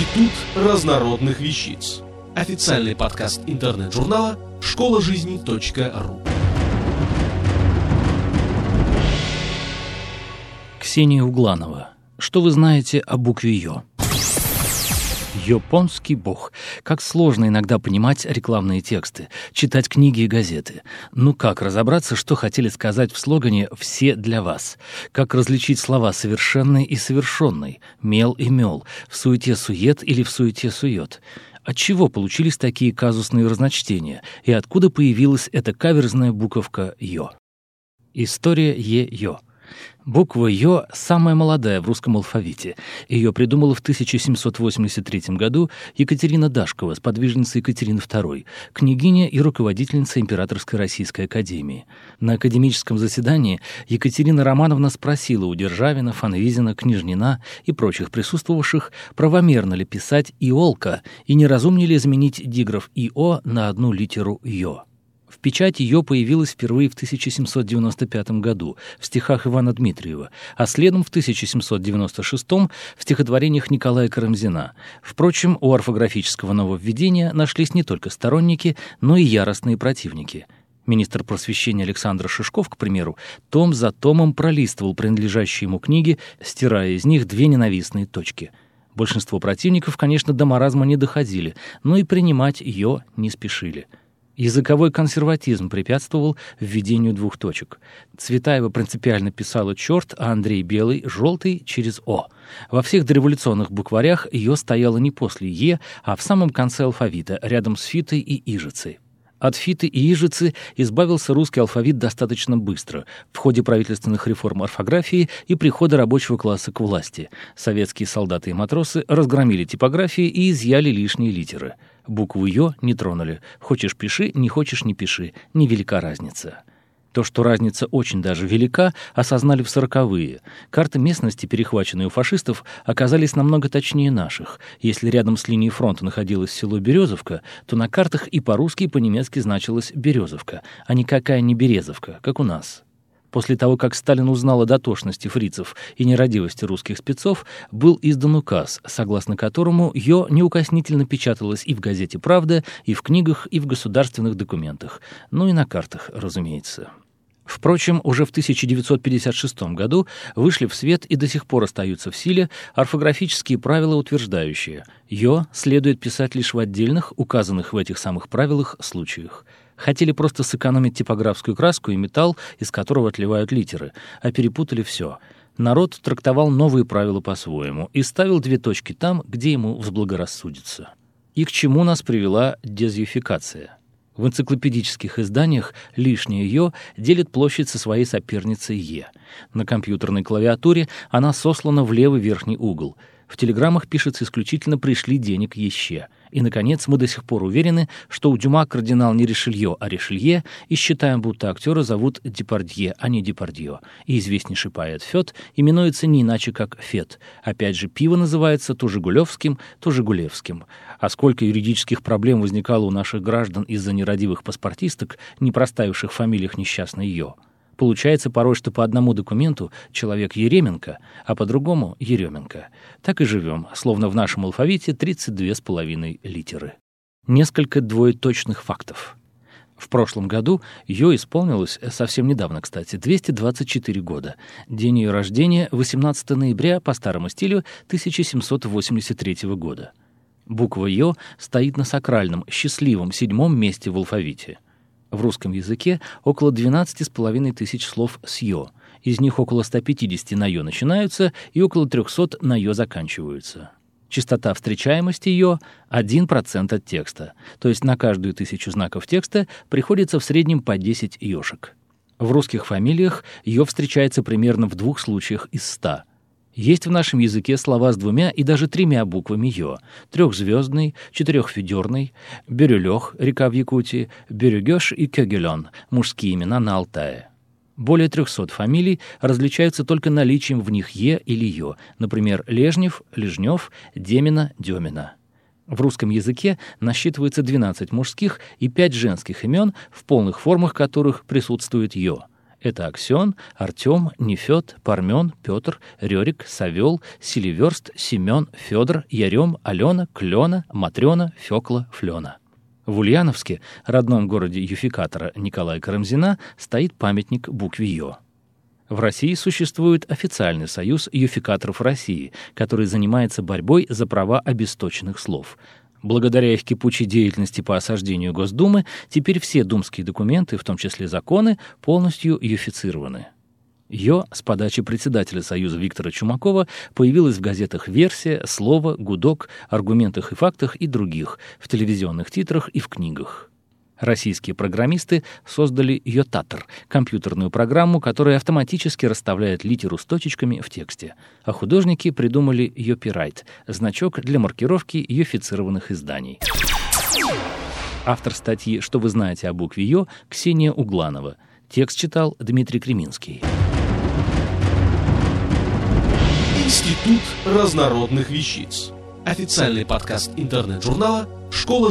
Институт разнородных вещиц. Официальный подкаст интернет-журнала школа жизни.ру. Ксения Угланова. Что вы знаете о букве «Ё»? Японский бог. Как сложно иногда понимать рекламные тексты, читать книги и газеты. Ну как разобраться, что хотели сказать в слогане «Все для вас»? Как различить слова «совершенный» и «совершенный», «мел» и «мел», «в суете сует» или «в суете сует»? От чего получились такие казусные разночтения? И откуда появилась эта каверзная буковка «ё»? История Е-ё. Буква «ё» самая молодая в русском алфавите. Ее придумала в 1783 году Екатерина Дашкова, сподвижница Екатерины II, княгиня и руководительница Императорской Российской Академии. На академическом заседании Екатерина Романовна спросила у Державина, Фанвизина, Княжнина и прочих присутствовавших, правомерно ли писать «иолка» и неразумнее ли заменить диграф «ио» на одну литеру «ё». В печати ее появилась впервые в 1795 году в стихах Ивана Дмитриева, а следом в 1796 в стихотворениях Николая Карамзина. Впрочем, у орфографического нововведения нашлись не только сторонники, но и яростные противники. Министр просвещения Александр Шишков, к примеру, том за томом пролистывал принадлежащие ему книги, стирая из них две ненавистные точки. Большинство противников, конечно, до маразма не доходили, но и принимать ее не спешили — Языковой консерватизм препятствовал введению двух точек. Цветаева принципиально писала «черт», а Андрей Белый — «желтый» через «о». Во всех дореволюционных букварях ее стояло не после «е», а в самом конце алфавита, рядом с фитой и ижицей. От фиты и ижицы избавился русский алфавит достаточно быстро в ходе правительственных реформ орфографии и прихода рабочего класса к власти. Советские солдаты и матросы разгромили типографии и изъяли лишние литеры — Букву «ё» не тронули. Хочешь — пиши, не хочешь — не пиши. Невелика разница. То, что разница очень даже велика, осознали в сороковые. Карты местности, перехваченные у фашистов, оказались намного точнее наших. Если рядом с линией фронта находилось село Березовка, то на картах и по-русски, и по-немецки значилось Березовка, а никакая не Березовка, как у нас. После того, как Сталин узнал о дотошности фрицев и нерадивости русских спецов, был издан указ, согласно которому ее неукоснительно печаталось и в газете «Правда», и в книгах, и в государственных документах, ну и на картах, разумеется. Впрочем, уже в 1956 году вышли в свет и до сих пор остаются в силе орфографические правила, утверждающие «ё» следует писать лишь в отдельных, указанных в этих самых правилах, случаях – Хотели просто сэкономить типографскую краску и металл, из которого отливают литеры, а перепутали все. Народ трактовал новые правила по-своему и ставил две точки там, где ему взблагорассудится. И к чему нас привела дезюфикация? В энциклопедических изданиях лишнее «ё» делит площадь со своей соперницей «е». На компьютерной клавиатуре она сослана в левый верхний угол. В телеграммах пишется исключительно «пришли денег еще». И, наконец, мы до сих пор уверены, что у Дюма кардинал не Ришелье, а Ришелье, и считаем, будто актера зовут Депардье, а не Депардье. И известнейший поэт Фет именуется не иначе, как Фет. Опять же, пиво называется то Жигулевским, то Жигулевским. А сколько юридических проблем возникало у наших граждан из-за нерадивых паспортисток, не проставивших в фамилиях несчастной «ё». Получается порой, что по одному документу человек Еременко, а по другому — Еременко. Так и живем, словно в нашем алфавите 32 с половиной литеры. Несколько двоеточных фактов. В прошлом году ее исполнилось, совсем недавно, кстати, 224 года. День ее рождения — 18 ноября по старому стилю 1783 года. Буква «Ё» стоит на сакральном, счастливом седьмом месте в алфавите — в русском языке около 12,5 тысяч слов с «ё». Из них около 150 на «ё» начинаются и около 300 на «ё» заканчиваются. Частота встречаемости «ё» — 1% от текста, то есть на каждую тысячу знаков текста приходится в среднем по 10 «ёшек». В русских фамилиях «ё» встречается примерно в двух случаях из 100 — есть в нашем языке слова с двумя и даже тремя буквами «ё» — трехзвездный, четырехфедерный, Бирюлёх, река в Якутии, Бирюгёш и Кёгелён — мужские имена на Алтае. Более 300 фамилий различаются только наличием в них «е» или «ё», например, Лежнев, Лежнев, Демина, Демина. В русском языке насчитывается 12 мужских и 5 женских имен, в полных формах которых присутствует «ё». Это Аксен, Артем, Нефед, Пармен, Петр, Рерик, Савел, Селиверст, Семен, Федор, Ярем, Алена, Клена, Матрена, Фекла, Флена. В Ульяновске, родном городе юфикатора Николая Карамзина, стоит памятник букве «Ё». В России существует официальный союз юфикаторов России, который занимается борьбой за права обесточенных слов. Благодаря их кипучей деятельности по осаждению Госдумы, теперь все думские документы, в том числе законы, полностью юфицированы. Ее с подачи председателя Союза Виктора Чумакова появилась в газетах «Версия», «Слово», «Гудок», «Аргументах и фактах» и других, в телевизионных титрах и в книгах. Российские программисты создали Йотатор — компьютерную программу, которая автоматически расставляет литеру с точечками в тексте. А художники придумали Йопирайт — значок для маркировки йофицированных изданий. Автор статьи «Что вы знаете о букве Йо» Ксения Угланова. Текст читал Дмитрий Креминский. Институт разнородных вещиц. Официальный подкаст интернет-журнала школа